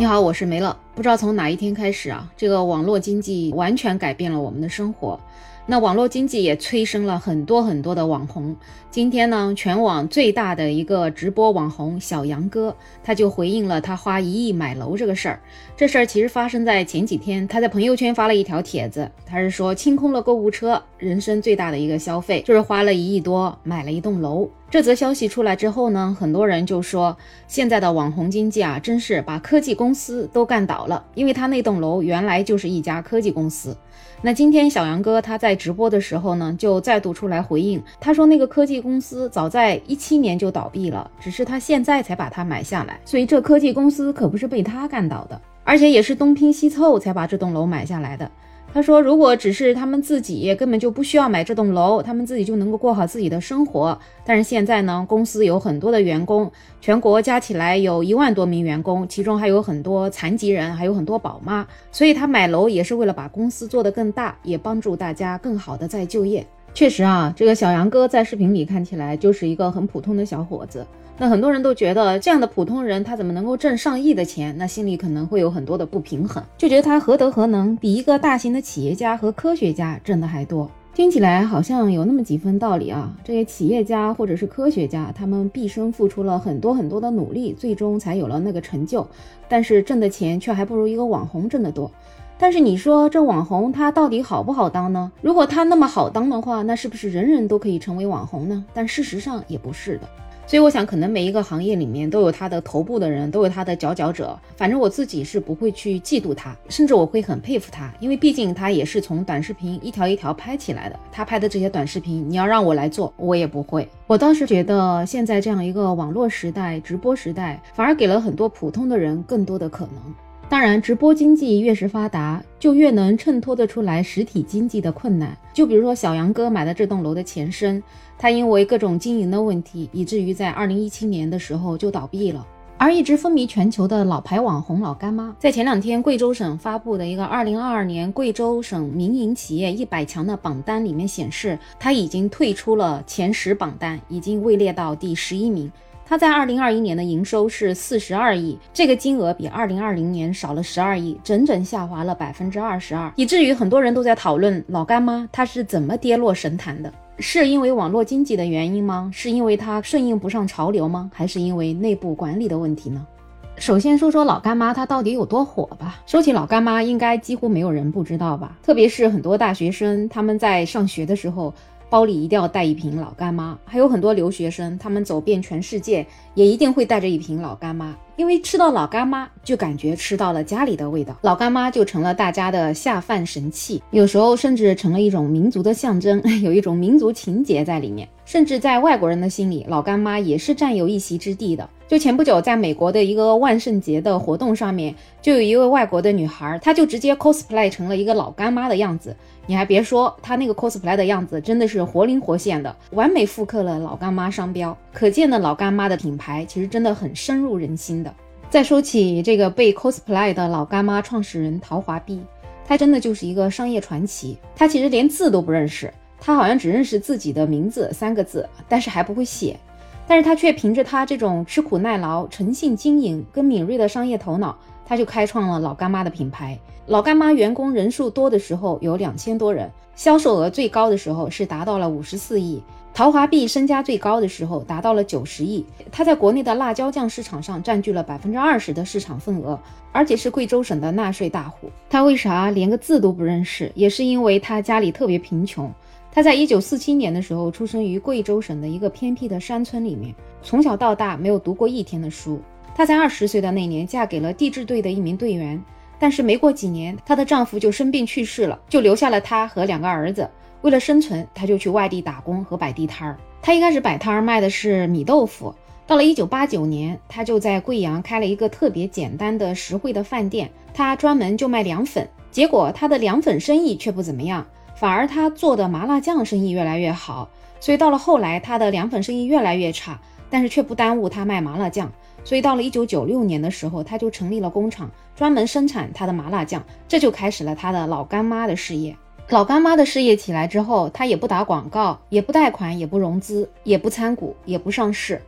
你好，我是梅乐。不知道从哪一天开始啊，这个网络经济完全改变了我们的生活。那网络经济也催生了很多很多的网红。今天呢，全网最大的一个直播网红小杨哥，他就回应了他花一亿买楼这个事儿。这事儿其实发生在前几天，他在朋友圈发了一条帖子，他是说清空了购物车，人生最大的一个消费就是花了一亿多买了一栋楼。这则消息出来之后呢，很多人就说现在的网红经济啊，真是把科技公司都干倒了，因为他那栋楼原来就是一家科技公司。那今天小杨哥他在直播的时候呢，就再度出来回应，他说那个科技公司早在一七年就倒闭了，只是他现在才把它买下来，所以这科技公司可不是被他干倒的，而且也是东拼西凑才把这栋楼买下来的。他说：“如果只是他们自己，根本就不需要买这栋楼，他们自己就能够过好自己的生活。但是现在呢，公司有很多的员工，全国加起来有一万多名员工，其中还有很多残疾人，还有很多宝妈。所以他买楼也是为了把公司做得更大，也帮助大家更好的再就业。确实啊，这个小杨哥在视频里看起来就是一个很普通的小伙子。”那很多人都觉得这样的普通人他怎么能够挣上亿的钱？那心里可能会有很多的不平衡，就觉得他何德何能，比一个大型的企业家和科学家挣的还多。听起来好像有那么几分道理啊！这些企业家或者是科学家，他们毕生付出了很多很多的努力，最终才有了那个成就，但是挣的钱却还不如一个网红挣得多。但是你说这网红他到底好不好当呢？如果他那么好当的话，那是不是人人都可以成为网红呢？但事实上也不是的。所以我想，可能每一个行业里面都有他的头部的人，都有他的佼佼者。反正我自己是不会去嫉妒他，甚至我会很佩服他，因为毕竟他也是从短视频一条一条拍起来的。他拍的这些短视频，你要让我来做，我也不会。我倒是觉得，现在这样一个网络时代、直播时代，反而给了很多普通的人更多的可能。当然，直播经济越是发达，就越能衬托得出来实体经济的困难。就比如说小杨哥买的这栋楼的前身，他因为各种经营的问题，以至于在二零一七年的时候就倒闭了。而一直风靡全球的老牌网红老干妈，在前两天贵州省发布的一个二零二二年贵州省民营企业一百强的榜单里面显示，他已经退出了前十榜单，已经位列到第十一名。它在二零二一年的营收是四十二亿，这个金额比二零二零年少了十二亿，整整下滑了百分之二十二，以至于很多人都在讨论老干妈它是怎么跌落神坛的？是因为网络经济的原因吗？是因为它顺应不上潮流吗？还是因为内部管理的问题呢？首先说说老干妈它到底有多火吧。说起老干妈，应该几乎没有人不知道吧？特别是很多大学生，他们在上学的时候。包里一定要带一瓶老干妈，还有很多留学生，他们走遍全世界也一定会带着一瓶老干妈，因为吃到老干妈就感觉吃到了家里的味道，老干妈就成了大家的下饭神器，有时候甚至成了一种民族的象征，有一种民族情节在里面，甚至在外国人的心里，老干妈也是占有一席之地的。就前不久，在美国的一个万圣节的活动上面，就有一位外国的女孩，她就直接 cosplay 成了一个老干妈的样子。你还别说，她那个 cosplay 的样子真的是活灵活现的，完美复刻了老干妈商标。可见的老干妈的品牌其实真的很深入人心的。再说起这个被 cosplay 的老干妈创始人陶华碧，她真的就是一个商业传奇。她其实连字都不认识，他好像只认识自己的名字三个字，但是还不会写。但是他却凭着他这种吃苦耐劳、诚信经营跟敏锐的商业头脑，他就开创了老干妈的品牌。老干妈员工人数多的时候有两千多人，销售额最高的时候是达到了五十四亿。陶华碧身家最高的时候达到了九十亿。他在国内的辣椒酱市场上占据了百分之二十的市场份额，而且是贵州省的纳税大户。他为啥连个字都不认识？也是因为他家里特别贫穷。他在一九四七年的时候出生于贵州省的一个偏僻的山村里面，从小到大没有读过一天的书。她在二十岁的那年嫁给了地质队的一名队员，但是没过几年，她的丈夫就生病去世了，就留下了她和两个儿子。为了生存，她就去外地打工和摆地摊儿。她一开始摆摊儿卖的是米豆腐，到了一九八九年，她就在贵阳开了一个特别简单的实惠的饭店，她专门就卖凉粉。结果她的凉粉生意却不怎么样。反而他做的麻辣酱生意越来越好，所以到了后来，他的凉粉生意越来越差，但是却不耽误他卖麻辣酱。所以到了一九九六年的时候，他就成立了工厂，专门生产他的麻辣酱，这就开始了他的老干妈的事业。老干妈的事业起来之后，他也不打广告，也不贷款，也不融资，也不参股，也不上市。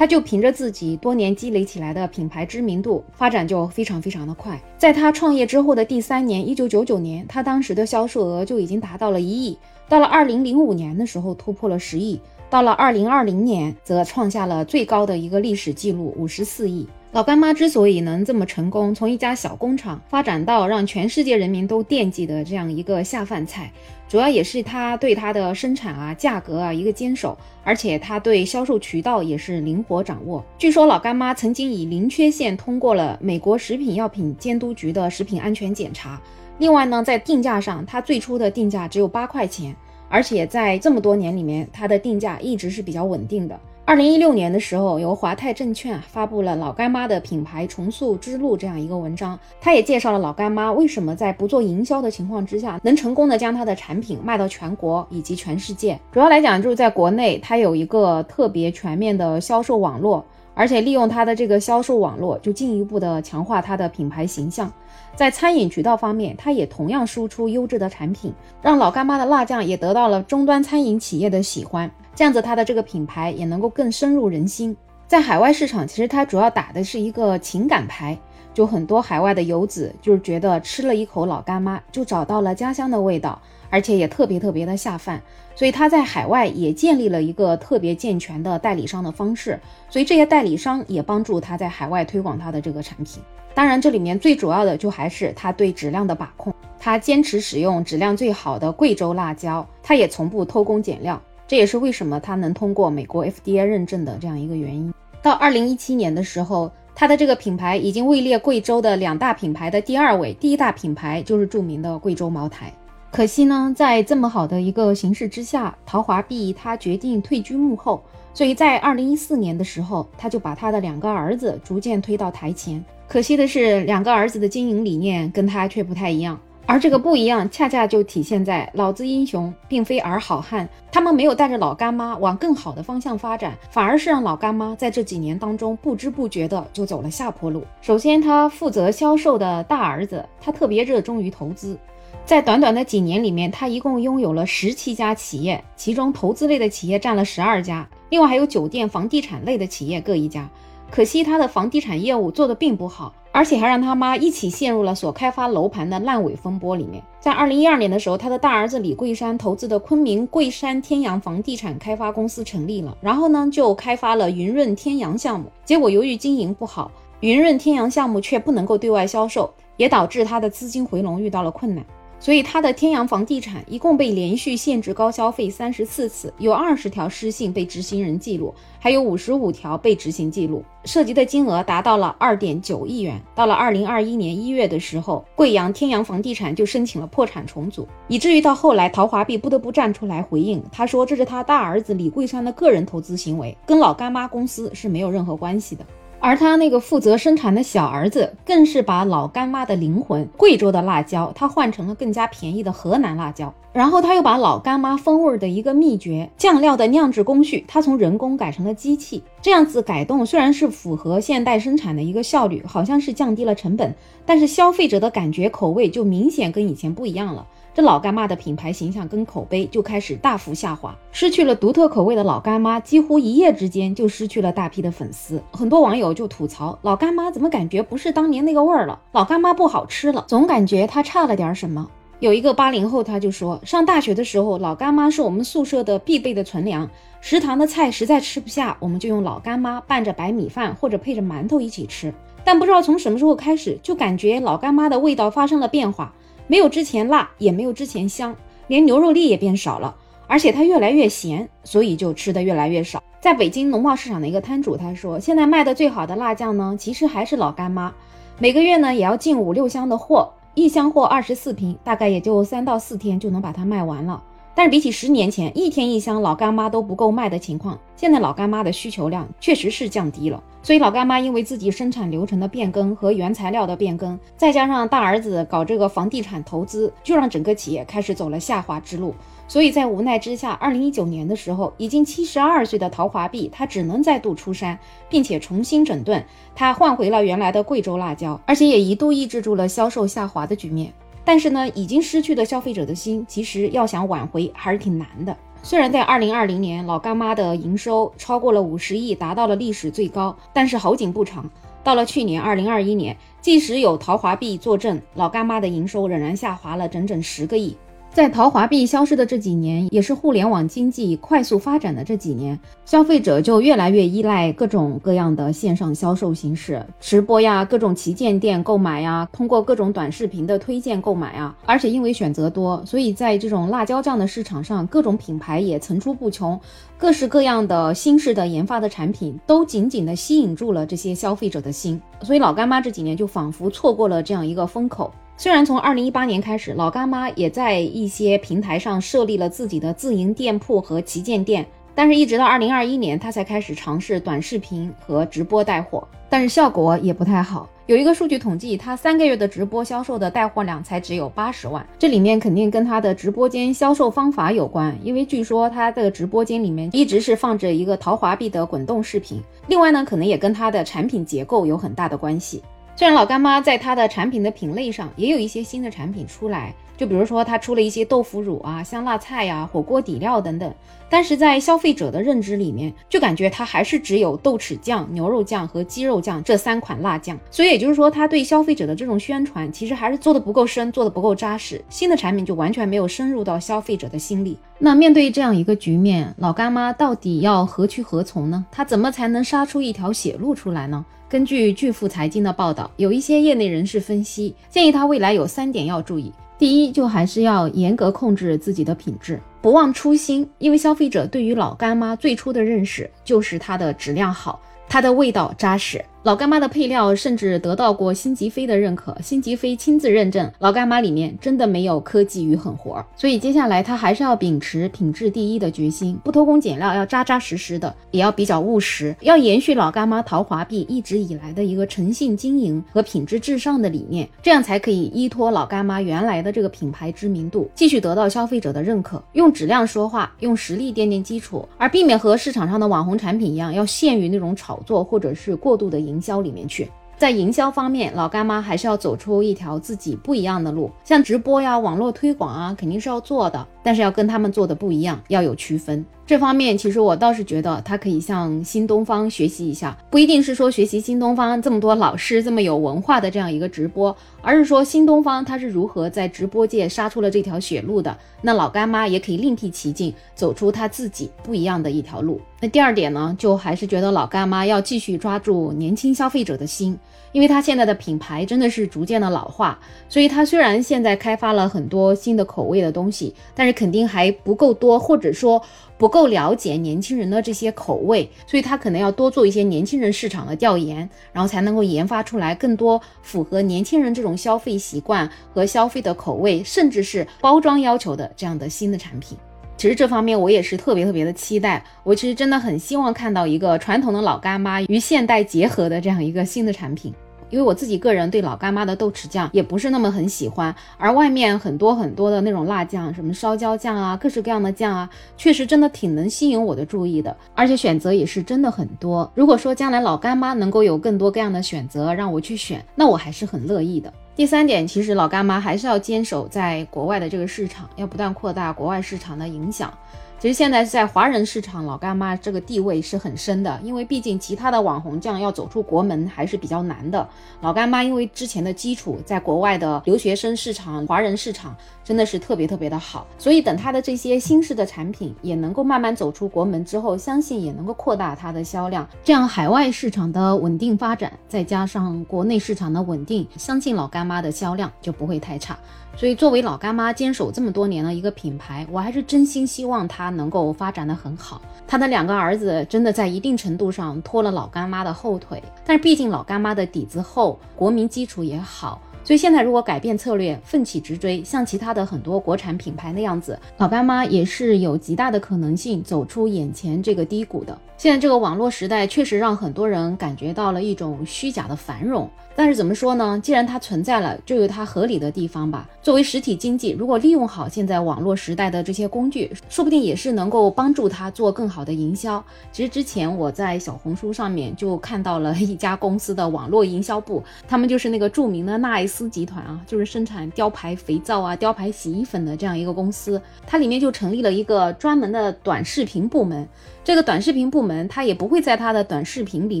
他就凭着自己多年积累起来的品牌知名度，发展就非常非常的快。在他创业之后的第三年，一九九九年，他当时的销售额就已经达到了一亿。到了二零零五年的时候，突破了十亿。到了二零二零年，则创下了最高的一个历史记录，五十四亿。老干妈之所以能这么成功，从一家小工厂发展到让全世界人民都惦记的这样一个下饭菜，主要也是它对它的生产啊、价格啊一个坚守，而且它对销售渠道也是灵活掌握。据说老干妈曾经以零缺陷通过了美国食品药品监督局的食品安全检查。另外呢，在定价上，它最初的定价只有八块钱，而且在这么多年里面，它的定价一直是比较稳定的。二零一六年的时候，由华泰证券发布了老干妈的品牌重塑之路这样一个文章，他也介绍了老干妈为什么在不做营销的情况之下，能成功的将它的产品卖到全国以及全世界。主要来讲就是在国内，它有一个特别全面的销售网络，而且利用它的这个销售网络，就进一步的强化它的品牌形象。在餐饮渠道方面，它也同样输出优质的产品，让老干妈的辣酱也得到了终端餐饮企业的喜欢。这样子，它的这个品牌也能够更深入人心。在海外市场，其实它主要打的是一个情感牌，就很多海外的游子就是觉得吃了一口老干妈，就找到了家乡的味道，而且也特别特别的下饭。所以他在海外也建立了一个特别健全的代理商的方式，所以这些代理商也帮助他在海外推广他的这个产品。当然，这里面最主要的就还是他对质量的把控，他坚持使用质量最好的贵州辣椒，他也从不偷工减料。这也是为什么他能通过美国 FDA 认证的这样一个原因。到二零一七年的时候，它的这个品牌已经位列贵州的两大品牌的第二位，第一大品牌就是著名的贵州茅台。可惜呢，在这么好的一个形势之下，陶华碧他决定退居幕后，所以在二零一四年的时候，他就把他的两个儿子逐渐推到台前。可惜的是，两个儿子的经营理念跟他却不太一样。而这个不一样，恰恰就体现在老子英雄并非儿好汉。他们没有带着老干妈往更好的方向发展，反而是让老干妈在这几年当中不知不觉的就走了下坡路。首先，他负责销售的大儿子，他特别热衷于投资，在短短的几年里面，他一共拥有了十七家企业，其中投资类的企业占了十二家，另外还有酒店、房地产类的企业各一家。可惜他的房地产业务做得并不好，而且还让他妈一起陷入了所开发楼盘的烂尾风波里面。在二零一二年的时候，他的大儿子李桂山投资的昆明桂山天阳房地产开发公司成立了，然后呢就开发了云润天阳项目。结果由于经营不好，云润天阳项目却不能够对外销售，也导致他的资金回笼遇到了困难。所以，他的天阳房地产一共被连续限制高消费三十四次，有二十条失信被执行人记录，还有五十五条被执行记录，涉及的金额达到了二点九亿元。到了二零二一年一月的时候，贵阳天阳房地产就申请了破产重组，以至于到后来，陶华碧不得不站出来回应，他说这是他大儿子李桂山的个人投资行为，跟老干妈公司是没有任何关系的。而他那个负责生产的小儿子，更是把老干妈的灵魂——贵州的辣椒，他换成了更加便宜的河南辣椒。然后他又把老干妈风味的一个秘诀——酱料的酿制工序，他从人工改成了机器。这样子改动虽然是符合现代生产的一个效率，好像是降低了成本，但是消费者的感觉口味就明显跟以前不一样了。这老干妈的品牌形象跟口碑就开始大幅下滑，失去了独特口味的老干妈几乎一夜之间就失去了大批的粉丝。很多网友就吐槽老干妈怎么感觉不是当年那个味儿了？老干妈不好吃了，总感觉它差了点什么。有一个八零后他就说，上大学的时候老干妈是我们宿舍的必备的存粮，食堂的菜实在吃不下，我们就用老干妈拌着白米饭或者配着馒头一起吃。但不知道从什么时候开始，就感觉老干妈的味道发生了变化。没有之前辣，也没有之前香，连牛肉粒也变少了，而且它越来越咸，所以就吃的越来越少。在北京农贸市场的一个摊主他说，现在卖的最好的辣酱呢，其实还是老干妈，每个月呢也要进五六箱的货，一箱货二十四瓶，大概也就三到四天就能把它卖完了。但是比起十年前一天一箱老干妈都不够卖的情况，现在老干妈的需求量确实是降低了。所以老干妈因为自己生产流程的变更和原材料的变更，再加上大儿子搞这个房地产投资，就让整个企业开始走了下滑之路。所以在无奈之下，二零一九年的时候，已经七十二岁的陶华碧，他只能再度出山，并且重新整顿，他换回了原来的贵州辣椒，而且也一度抑制住了销售下滑的局面。但是呢，已经失去的消费者的心，其实要想挽回还是挺难的。虽然在二零二零年老干妈的营收超过了五十亿，达到了历史最高，但是好景不长，到了去年二零二一年，即使有陶华碧坐镇，老干妈的营收仍然下滑了整整十个亿。在陶华碧消失的这几年，也是互联网经济快速发展的这几年，消费者就越来越依赖各种各样的线上销售形式，直播呀，各种旗舰店购买呀，通过各种短视频的推荐购买啊。而且因为选择多，所以在这种辣椒酱的市场上，各种品牌也层出不穷，各式各样的新式的研发的产品都紧紧的吸引住了这些消费者的心。所以老干妈这几年就仿佛错过了这样一个风口。虽然从二零一八年开始，老干妈也在一些平台上设立了自己的自营店铺和旗舰店，但是，一直到二零二一年，他才开始尝试短视频和直播带货，但是效果也不太好。有一个数据统计，他三个月的直播销售的带货量才只有八十万，这里面肯定跟他的直播间销售方法有关，因为据说他的直播间里面一直是放着一个陶华碧的滚动视频。另外呢，可能也跟他的产品结构有很大的关系。虽然老干妈在它的产品的品类上也有一些新的产品出来，就比如说它出了一些豆腐乳啊、香辣菜呀、火锅底料等等，但是在消费者的认知里面，就感觉它还是只有豆豉酱、牛肉酱和鸡肉酱这三款辣酱。所以也就是说，它对消费者的这种宣传其实还是做的不够深，做的不够扎实。新的产品就完全没有深入到消费者的心里。那面对这样一个局面，老干妈到底要何去何从呢？它怎么才能杀出一条血路出来呢？根据巨富财经的报道，有一些业内人士分析，建议他未来有三点要注意。第一，就还是要严格控制自己的品质，不忘初心。因为消费者对于老干妈最初的认识就是它的质量好，它的味道扎实。老干妈的配料甚至得到过辛吉飞的认可，辛吉飞亲自认证，老干妈里面真的没有科技与狠活。所以接下来他还是要秉持品质第一的决心，不偷工减料，要扎扎实实的，也要比较务实，要延续老干妈陶华碧一直以来的一个诚信经营和品质至上的理念，这样才可以依托老干妈原来的这个品牌知名度，继续得到消费者的认可，用质量说话，用实力奠定基础，而避免和市场上的网红产品一样，要陷于那种炒作或者是过度的。营销里面去，在营销方面，老干妈还是要走出一条自己不一样的路，像直播呀、网络推广啊，肯定是要做的，但是要跟他们做的不一样，要有区分。这方面其实我倒是觉得他可以向新东方学习一下，不一定是说学习新东方这么多老师这么有文化的这样一个直播，而是说新东方他是如何在直播界杀出了这条血路的。那老干妈也可以另辟蹊径，走出他自己不一样的一条路。那第二点呢，就还是觉得老干妈要继续抓住年轻消费者的心，因为它现在的品牌真的是逐渐的老化，所以它虽然现在开发了很多新的口味的东西，但是肯定还不够多，或者说。不够了解年轻人的这些口味，所以他可能要多做一些年轻人市场的调研，然后才能够研发出来更多符合年轻人这种消费习惯和消费的口味，甚至是包装要求的这样的新的产品。其实这方面我也是特别特别的期待，我其实真的很希望看到一个传统的老干妈与现代结合的这样一个新的产品。因为我自己个人对老干妈的豆豉酱也不是那么很喜欢，而外面很多很多的那种辣酱，什么烧焦酱啊，各式各样的酱啊，确实真的挺能吸引我的注意的，而且选择也是真的很多。如果说将来老干妈能够有更多各样的选择让我去选，那我还是很乐意的。第三点，其实老干妈还是要坚守在国外的这个市场，要不断扩大国外市场的影响。其实现在在华人市场，老干妈这个地位是很深的，因为毕竟其他的网红酱要走出国门还是比较难的。老干妈因为之前的基础，在国外的留学生市场、华人市场真的是特别特别的好，所以等它的这些新式的产品也能够慢慢走出国门之后，相信也能够扩大它的销量。这样海外市场的稳定发展，再加上国内市场的稳定，相信老干妈的销量就不会太差。所以，作为老干妈坚守这么多年的一个品牌，我还是真心希望它能够发展的很好。他的两个儿子真的在一定程度上拖了老干妈的后腿，但是毕竟老干妈的底子厚，国民基础也好，所以现在如果改变策略，奋起直追，像其他的很多国产品牌那样子，老干妈也是有极大的可能性走出眼前这个低谷的。现在这个网络时代确实让很多人感觉到了一种虚假的繁荣。但是怎么说呢？既然它存在了，就有它合理的地方吧。作为实体经济，如果利用好现在网络时代的这些工具，说不定也是能够帮助它做更好的营销。其实之前我在小红书上面就看到了一家公司的网络营销部，他们就是那个著名的纳爱斯集团啊，就是生产雕牌肥皂啊、雕牌洗衣粉的这样一个公司，它里面就成立了一个专门的短视频部门。这个短视频部门，他也不会在他的短视频里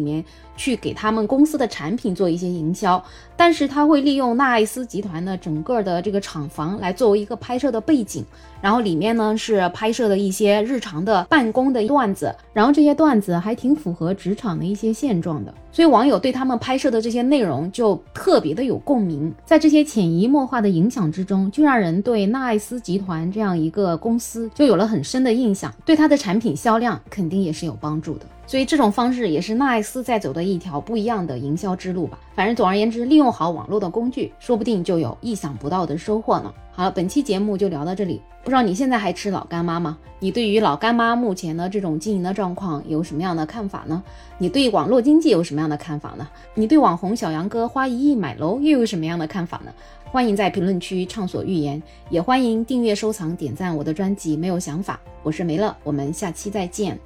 面去给他们公司的产品做一些营销，但是他会利用纳爱斯集团的整个的这个厂房来作为一个拍摄的背景，然后里面呢是拍摄的一些日常的办公的段子，然后这些段子还挺符合职场的一些现状的，所以网友对他们拍摄的这些内容就特别的有共鸣，在这些潜移默化的影响之中，就让人对纳爱斯集团这样一个公司就有了很深的印象，对它的产品销量。肯定也是有帮助的，所以这种方式也是纳爱斯在走的一条不一样的营销之路吧。反正总而言之，利用好网络的工具，说不定就有意想不到的收获呢。好了，本期节目就聊到这里。不知道你现在还吃老干妈吗？你对于老干妈目前的这种经营的状况有什么样的看法呢？你对网络经济有什么样的看法呢？你对网红小杨哥花一亿买楼又有什么样的看法呢？欢迎在评论区畅所欲言，也欢迎订阅、收藏、点赞我的专辑。没有想法，我是梅乐，我们下期再见。